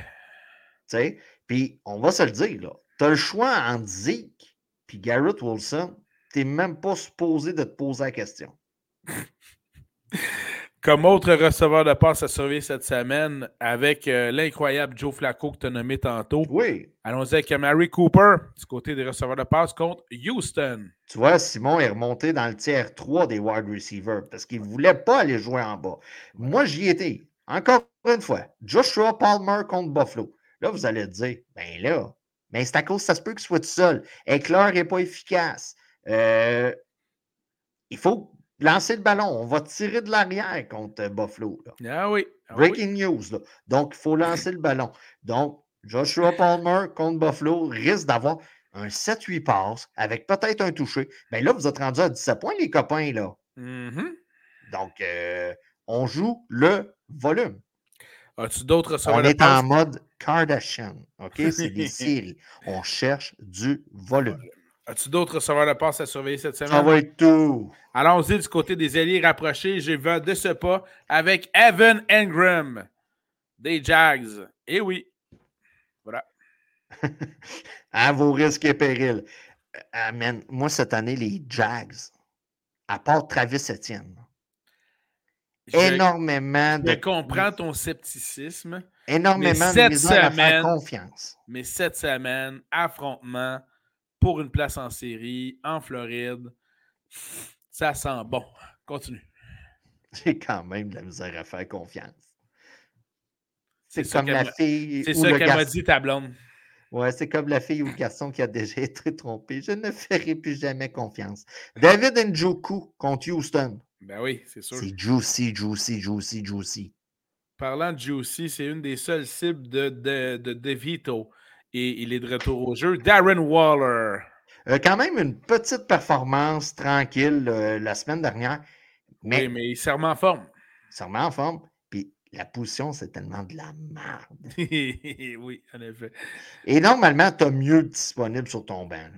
Puis, on va se le dire, tu as le choix entre Zeke puis Garrett Wilson. Tu n'es même pas supposé de te poser la question. Comme autre receveur de passe à surveiller cette semaine, avec euh, l'incroyable Joe Flacco que tu as nommé tantôt. Oui. Allons-y avec Mary Cooper, du côté des receveurs de passe contre Houston. Tu vois, Simon est remonté dans le tiers 3 des wide receivers parce qu'il ne voulait pas aller jouer en bas. Moi, j'y étais. Encore une fois, Joshua Palmer contre Buffalo. Là, vous allez dire, ben là, mais c'est à cause, ça se peut qu'il soit tout seul. Éclair n'est pas efficace. Euh, il faut lancer le ballon. On va tirer de l'arrière contre Buffalo. Ah oui. Ah Breaking news. Donc, il faut lancer le ballon. Donc, Joshua Palmer contre Buffalo risque d'avoir un 7-8 passes avec peut-être un touché. Bien là, vous êtes rendu à 17 points, les copains. là. Mm-hmm. Donc, euh, on joue le volume. As-tu d'autres On est en mode Kardashian. OK? C'est des séries. On cherche du volume. As-tu d'autres receveurs de passe à surveiller cette semaine? Ça va être tout. Allons-y du côté des alliés rapprochés. J'ai vu de ce pas avec Evan Engram des Jags. Eh oui. Voilà. à vos risques et périls. Amen. Moi, cette année, les Jags, à part Travis Etienne, énormément de. Je comprends ton scepticisme. Énormément de semaine, confiance. Mais cette semaine, affrontement pour une place en série en Floride, ça sent bon. Continue. J'ai quand même de la misère à faire confiance. C'est comme la fille. C'est ça qu'elle m'a dit, ta blonde. Ouais, c'est comme la fille ou le garçon qui a déjà été trompé. Je ne ferai plus jamais confiance. David Njoku contre Houston. Ben oui, c'est sûr. C'est juicy, juicy, juicy, juicy. Parlant de juicy, c'est une des seules cibles de, de, de DeVito. Et il est de retour au jeu. Darren Waller. Euh, quand même une petite performance tranquille euh, la semaine dernière. Mais, oui, mais il s'est remis en forme. Il s'est remis en forme. Puis la position, c'est tellement de la merde. oui, en effet. Et normalement, tu as mieux disponible sur ton banc.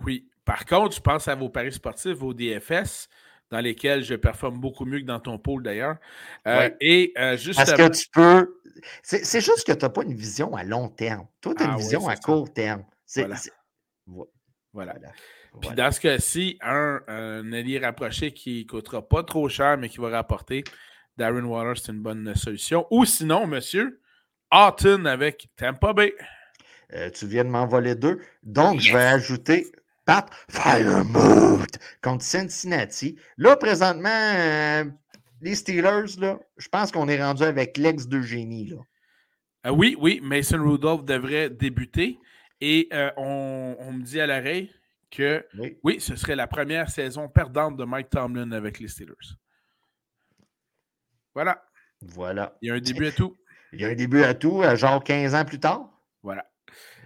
Oui. Par contre, je pense à vos paris sportifs, vos DFS dans lesquels je performe beaucoup mieux que dans ton pôle d'ailleurs. Euh, et euh, Parce que tu peux. C'est juste que tu n'as pas une vision à long terme. Toi, tu as une ah vision à court terme. Voilà. voilà. Puis dans ce cas-ci, un, un allié rapproché qui ne coûtera pas trop cher, mais qui va rapporter, Darren Waller, c'est une bonne solution. Ou sinon, monsieur, Houghton avec Tampa Bay. Euh, tu viens de m'en voler deux. Donc, je vais ajouter Pat Firemoot contre Cincinnati. Là, présentement, euh, les Steelers, là, je pense qu'on est rendu avec l'ex de génie. Là. Euh, oui, oui, Mason Rudolph devrait débuter. Et on, me dit à l'oreille que oui. ce serait la première saison perdante de Mike Tomlin avec les Steelers. Voilà. Voilà. Il y a un début à tout. Il y a un début à tout, genre 15 ans plus tard. Voilà.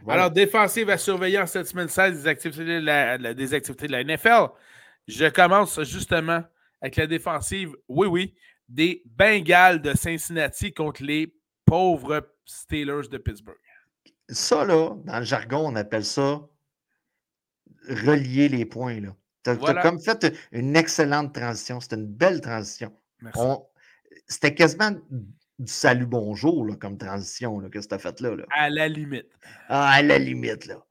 Alors, défensive à surveiller en cette semaine 16 des activités de la, des activités de la NFL. Je commence justement avec la défensive, oui, oui, des Bengals de Cincinnati contre les pauvres Steelers de Pittsburgh. Ça, là, dans le jargon, on appelle ça relier les points. Tu as, comme fait une excellente transition. C'était une belle transition. C'était quasiment du salut bonjour là, comme transition là, que tu as fait là, là, À la limite. Ah, à la limite, là.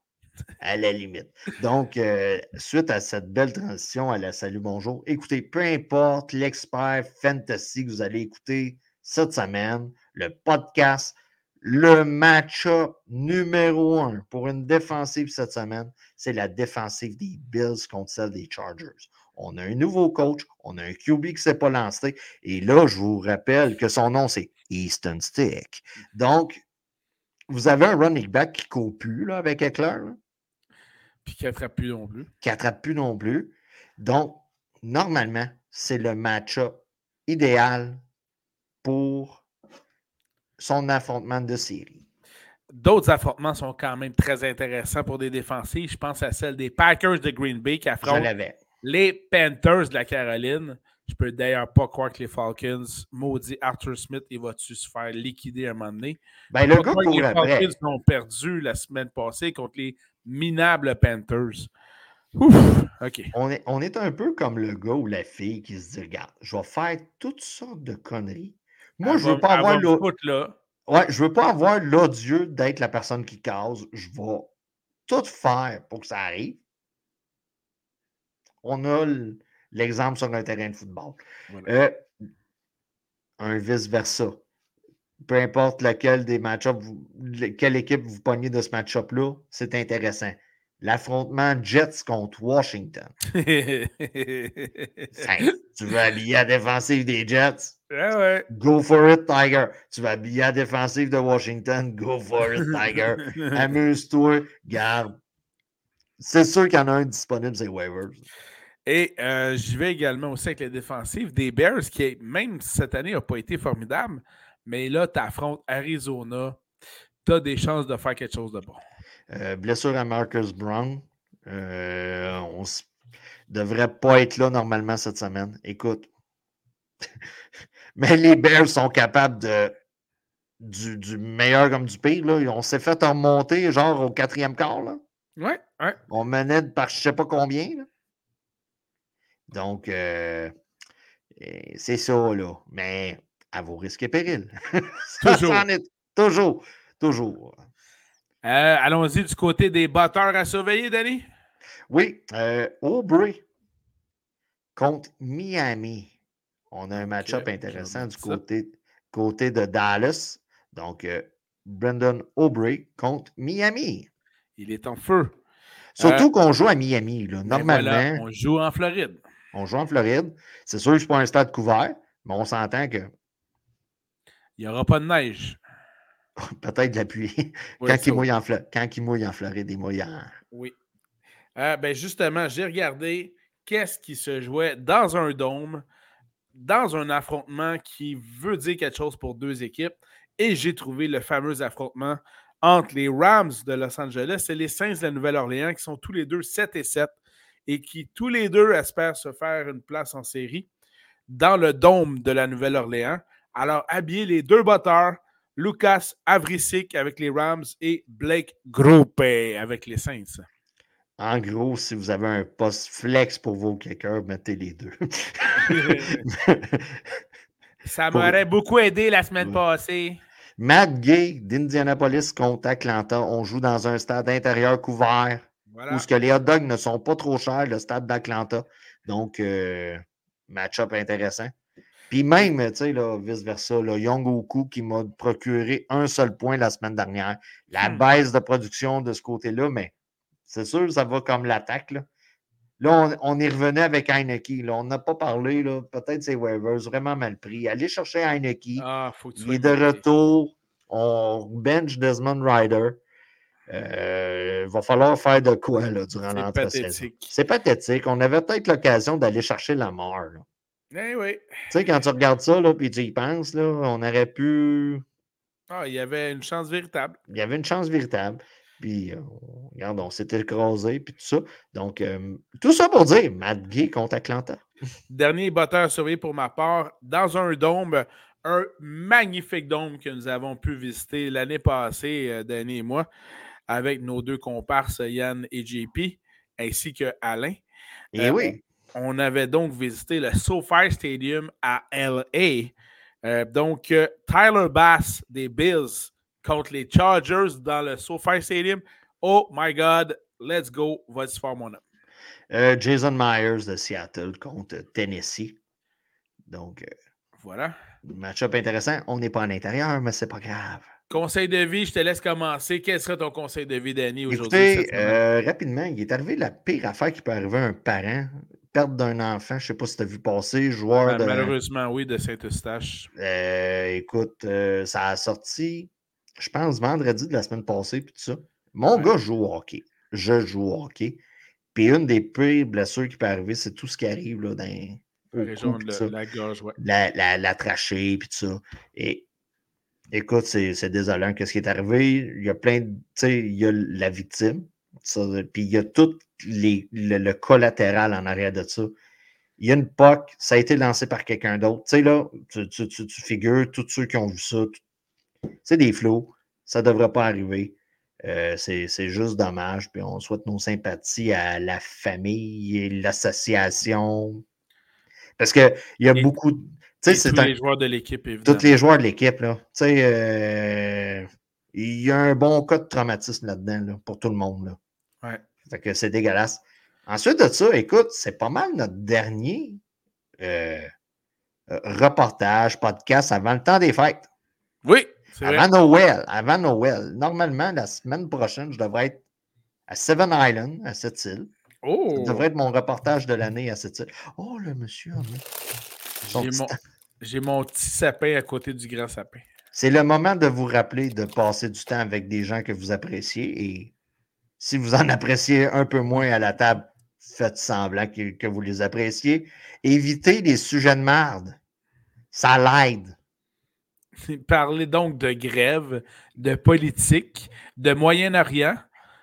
À la limite. Donc, euh, suite à cette belle transition à la salut bonjour, écoutez, peu importe l'expert fantasy que vous allez écouter cette semaine, le podcast, le match-up numéro un pour une défensive cette semaine, c'est la défensive des Bills contre celle des Chargers. On a un nouveau coach, on a un QB qui ne s'est pas lancé. Et là, je vous rappelle que son nom, c'est Easton Stick. Donc, vous avez un running back qui ne court plus là, avec Eckler. Puis qui n'attrape plus non plus. Qui n'attrape plus non plus. Donc, normalement, c'est le match-up idéal pour son affrontement de série. D'autres affrontements sont quand même très intéressants pour des défensifs. Je pense à celle des Packers de Green Bay qui affrontent les Panthers de la Caroline. Je peux d'ailleurs pas croire que les Falcons, maudit Arthur Smith, il va-tu se faire liquider un moment donné? Ben, le gars les Falcons ont perdu la semaine passée contre les minables Panthers. Ouf, OK. On est, on est un peu comme le gars ou la fille qui se dit Regarde, je vais faire toutes sortes de conneries. Moi, je veux pas avoir là. Ouais, je veux pas avoir l'odieux d'être la personne qui cause. Je vais tout faire pour que ça arrive. On a l'exemple sur un terrain de football. Euh, un vice-versa. Peu importe lequel des match-ups, quelle équipe vous pognez de ce match-up-là, c'est intéressant. L'affrontement Jets contre Washington. tu veux habiller la défensive des Jets? Go for it, Tiger. Tu vas habiller la défensive de Washington? Go for it, Tiger. Amuse-toi, garde. C'est sûr qu'il y en a un disponible, c'est waivers. Et euh, j'y vais également aussi avec les défensives des Bears, qui, même cette année, n'a pas été formidable. Mais là, tu affrontes Arizona. Tu as des chances de faire quelque chose de bon. Euh, blessure à Marcus Brown. Euh, on ne devrait pas être là normalement cette semaine. Écoute. mais les Bears sont capables de. Du, meilleur comme du pire. Là. On s'est fait remonter genre au quatrième quart. Là. Ouais, ouais. On menait par je ne sais pas combien. Là. Donc, euh, c'est ça, là. Mais à vos risques et périls. toujours. toujours. Toujours. Euh, allons-y du côté des batteurs à surveiller, Danny. Oui. Euh, Aubrey contre Miami. On a un match-up intéressant du côté, côté de Dallas. Donc, Brendan Aubrey contre Miami. Il est en feu. Surtout qu'on joue à Miami. Là. Normalement. on joue en Floride. On joue en Floride. C'est sûr que ce n'est pas un stade couvert, mais on s'entend que. Il n'y aura pas de neige. Peut-être de la pluie. quand, il mouille en quand il mouille en Floride, il mouille en. Oui. Euh, ben justement, j'ai regardé qu'est-ce qui se jouait dans un dôme, dans un affrontement qui veut dire quelque chose pour deux équipes. Et j'ai trouvé le fameux affrontement entre les Rams de Los Angeles et les Saints de la Nouvelle-Orléans, qui sont tous les deux 7 et 7 et qui tous les deux espèrent se faire une place en série dans le dôme de la Nouvelle-Orléans. Alors, habillez les deux batteurs, Lucas Avrisic avec les Rams et Blake Groupé avec les Saints. En gros, si vous avez un poste flex pour vos kickers, mettez les deux. Ça m'aurait beaucoup aidé la semaine passée. Matt Gay d'Indianapolis contre Atlanta. On joue dans un stade intérieur couvert. Où ce que les hot dogs ne sont pas trop chers, le stade d'Atlanta. Donc, euh, match-up intéressant. Puis même, tu sais, vice-versa, Young Oku qui m'a procuré un seul point la semaine dernière. La hmm. baisse de production de ce côté-là, mais c'est sûr, ça va comme l'attaque. Là, là on, est revenu avec Heineke. Là. On n'a pas parlé, peut-être c'est waivers, vraiment mal pris. Allez chercher Heineke. Ah, il est de retour. On bench Desmond Ryder. Euh, il va falloir faire de quoi là, durant l'entre-saison. C'est pathétique. On avait peut-être l'occasion d'aller chercher la mort. Eh oui. Tu sais, quand tu regardes ça, là, puis tu y penses, là, on aurait pu. Ah, il y avait une chance véritable. Il y avait une chance véritable. Puis, euh, regarde, on s'était écrasé, puis tout ça. Donc, euh, tout ça pour dire, Matt Gay contre Atlanta. Dernier batteur surveillé pour ma part, dans un dôme, un magnifique dôme que nous avons pu visiter l'année passée, euh, Danny et moi, avec nos deux comparses, Yann et JP, ainsi que Alain. Et eh oui on avait donc visité le SoFi Stadium à LA. Euh, donc, euh, Tyler Bass des Bills contre les Chargers dans le SoFi Stadium. Oh my God, let's go. Vas-y faire mon. Euh, Jason Myers de Seattle contre Tennessee. Donc, voilà. Match-up intéressant. On n'est pas en intérieur, mais c'est pas grave. Conseil de vie, je te laisse commencer. Quel serait ton conseil de vie, Danny, aujourd'hui? Écoutez, rapidement, il est arrivé la pire affaire qui peut arriver à un parent perte d'un enfant, je ne sais pas si tu as vu passer, joueur de. Malheureusement, oui, de Saint-Eustache. Euh, écoute, euh, ça a sorti, je pense, vendredi de la semaine passée, puis tout ça. Mon gars joue au hockey. Je joue au hockey. Puis une des pires blessures qui peut arriver, c'est tout ce qui arrive là, dans la région de la, gorge, ouais. La, la, la trachée, puis tout ça. Et écoute, c'est désolant. Qu'est-ce qui est arrivé? Il y a plein de. Tu sais, il y a la victime, puis il y a tout les, le, collatéral en arrière de ça. Il y a une POC, ça a été lancé par quelqu'un d'autre. Tu sais, là, tu, tu, tu, figures tous ceux qui ont vu ça. C'est des flots. Ça ne devrait pas arriver. Euh, c'est juste dommage. Puis on souhaite nos sympathies à la famille et l'association. Parce qu'il y a beaucoup. Tous les joueurs de l'équipe, évidemment. Tous les joueurs de l'équipe, là. Tu sais, euh, il y a un bon cas de traumatisme là-dedans, là, pour tout le monde, là. Ouais. Fait que c'est dégueulasse. Ensuite de ça, écoute, c'est pas mal notre dernier euh, euh, reportage, podcast avant le temps des fêtes. Oui, Avant Noël. Avant Noël. Normalement, la semaine prochaine, je devrais être à Seven Island, à cette île. Oh. Ça devrait être mon reportage de l'année à cette île. Oh, le monsieur. J'ai mon, mon petit sapin à côté du grand sapin. C'est le moment de vous rappeler de passer du temps avec des gens que vous appréciez et si vous en appréciez un peu moins à la table, faites semblant que, vous les appréciez. Évitez les sujets de merde. Ça l'aide. Parler donc de grève, de politique, de Moyen-Orient,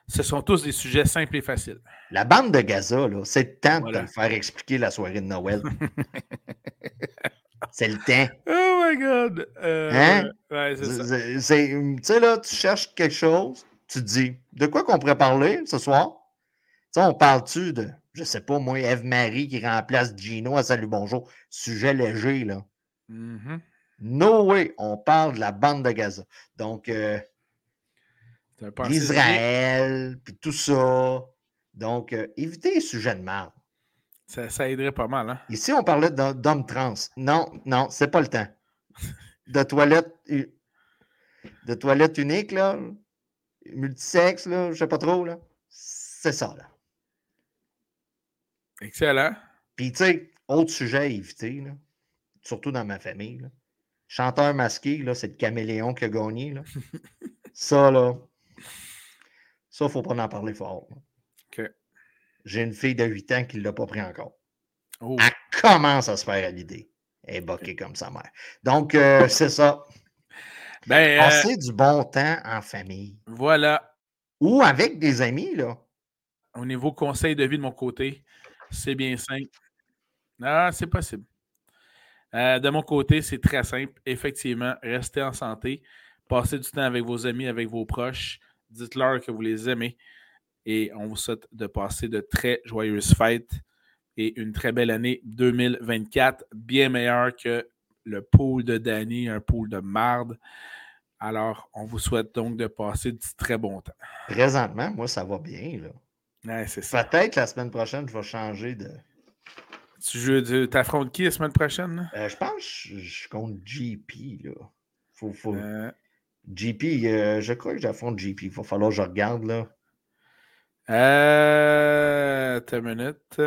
ce sont tous des sujets simples et faciles. La bande de Gaza, c'est le temps de faire expliquer la soirée de Noël. c'est le temps. Oh my God! Euh, hein? Ouais, c'est ça. Tu sais, là, tu cherches quelque chose, tu te dis, de quoi qu'on pourrait parler ce soir? sais, on parle-tu de, je sais pas, moi, Eve-Marie qui remplace Gino à Salut Bonjour? Sujet léger, là. Mm-hmm. No way, on parle de la bande de Gaza. Donc, euh, Israël, puis tout ça. Donc, euh, évitez les sujets de merde. Ça, aiderait pas mal, hein? Ici, on parlait d'hommes trans. Non, non, c'est pas le temps. De toilette, de toilette unique, là, multisexe, là, je sais pas trop, là. C'est ça, là. Excellent. Puis, tu sais, autre sujet à éviter, là, surtout dans ma famille, là. Chanteur masqué, là, c'est le caméléon qui a gagné, là. ça, là, ça, faut pas en parler fort. OK. J'ai une fille de 8 ans qui ne l'a pas pris encore. Oh. Elle commence à se faire à l'idée. Elle est boquée comme sa mère. Donc, euh, c'est ça. Ben, Passer euh, du bon temps en famille. Voilà. Ou avec des amis, là. Au niveau conseil de vie de mon côté, c'est bien simple. Ah, c'est possible. Euh, de mon côté, c'est très simple. Effectivement, restez en santé. Passez du temps avec vos amis, avec vos proches. Dites-leur que vous les aimez. Et on vous souhaite de passer de très joyeuses fêtes et une très belle année 2024, bien meilleure que le pool de Danny, un pool de marde. Alors, on vous souhaite donc de passer du très bon temps. Présentement, moi, ça va bien. Là. c'est ça. Peut-être la semaine prochaine, je vais changer de. Tu joues, t'affrontes qui la semaine prochaine? Euh, je pense que je suis contre GP. Là. Faut, faut... Euh. GP, euh, je crois que j'affronte GP. Il va falloir que je regarde. là. Euh. T'as une minute.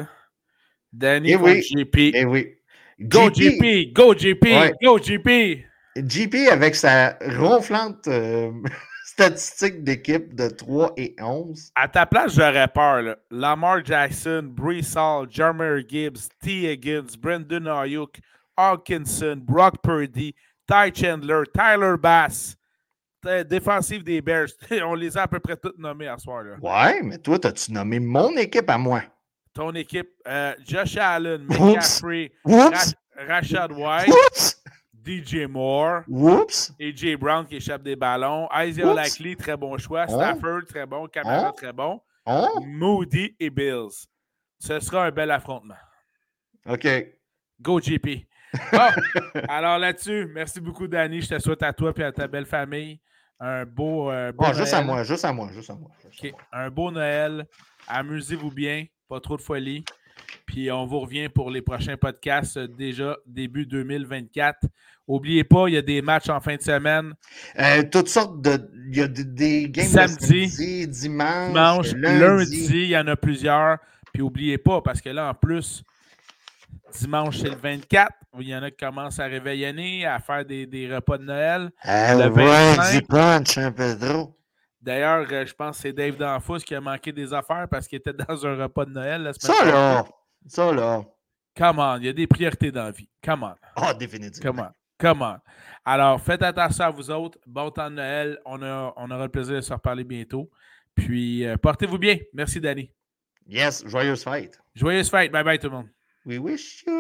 Danny eh oui. GP. Eh oui. Go GP, go GP, go GP. GP avec sa ronflante statistique d'équipe de 3 et 11. À ta place, j'aurais peur. Lamar Jackson, Brees Hall, Jeremy Gibbs, T. Higgins, Brendan Ayuk, Hawkinson, Brock Purdy, Ty Chandler, Tyler Bass. Défensive des Bears. On les a à peu près toutes nommés à ce soir. Là. Ouais, mais toi, as-tu nommé mon équipe à moi? Ton équipe, euh, Josh Allen, McCaffrey, Rashad White. DJ Moore. Whoops. AJ Brown qui échappe des ballons. Isaiah Likely, très bon choix. Oh. Stafford, très bon. Camara, oh. très bon. Oh. Moody et Bills. Ce sera un bel affrontement. OK. Go, JP. alors là-dessus, merci beaucoup, Danny. Je te souhaite à toi et à ta belle famille un beau. Euh, beau juste à moi, juste à moi, juste à moi. Un beau Noël. Amusez-vous bien. Pas trop de folie. Puis on vous revient pour les prochains podcasts euh, déjà début 2024. N'oubliez pas, il y a des matchs en fin de semaine. Euh, toutes sortes de. Il y a des, games samedi, samedi dimanche, dimanche lundi. il y en a plusieurs. Puis n'oubliez pas, parce que là, en plus, dimanche, c'est le 24. Il y en a qui commencent à réveillonner, à faire des, repas de Noël. Ah, le ouais, punch, hein, Pedro. D'ailleurs, euh, je pense que c'est Dave Danfous qui a manqué des affaires parce qu'il était dans un repas de Noël la semaine Ça là! Ça là! Come on, il y a des priorités dans la vie. Come on. Ah, définitivement. Come on. Come on. Alors, faites attention à vous autres. Bon temps de Noël. On, on aura le plaisir de se reparler bientôt. Puis, euh, portez-vous bien. Merci, Danny. Yes, joyeuse fête. Joyeuse fête. Bye bye, tout le monde. We wish you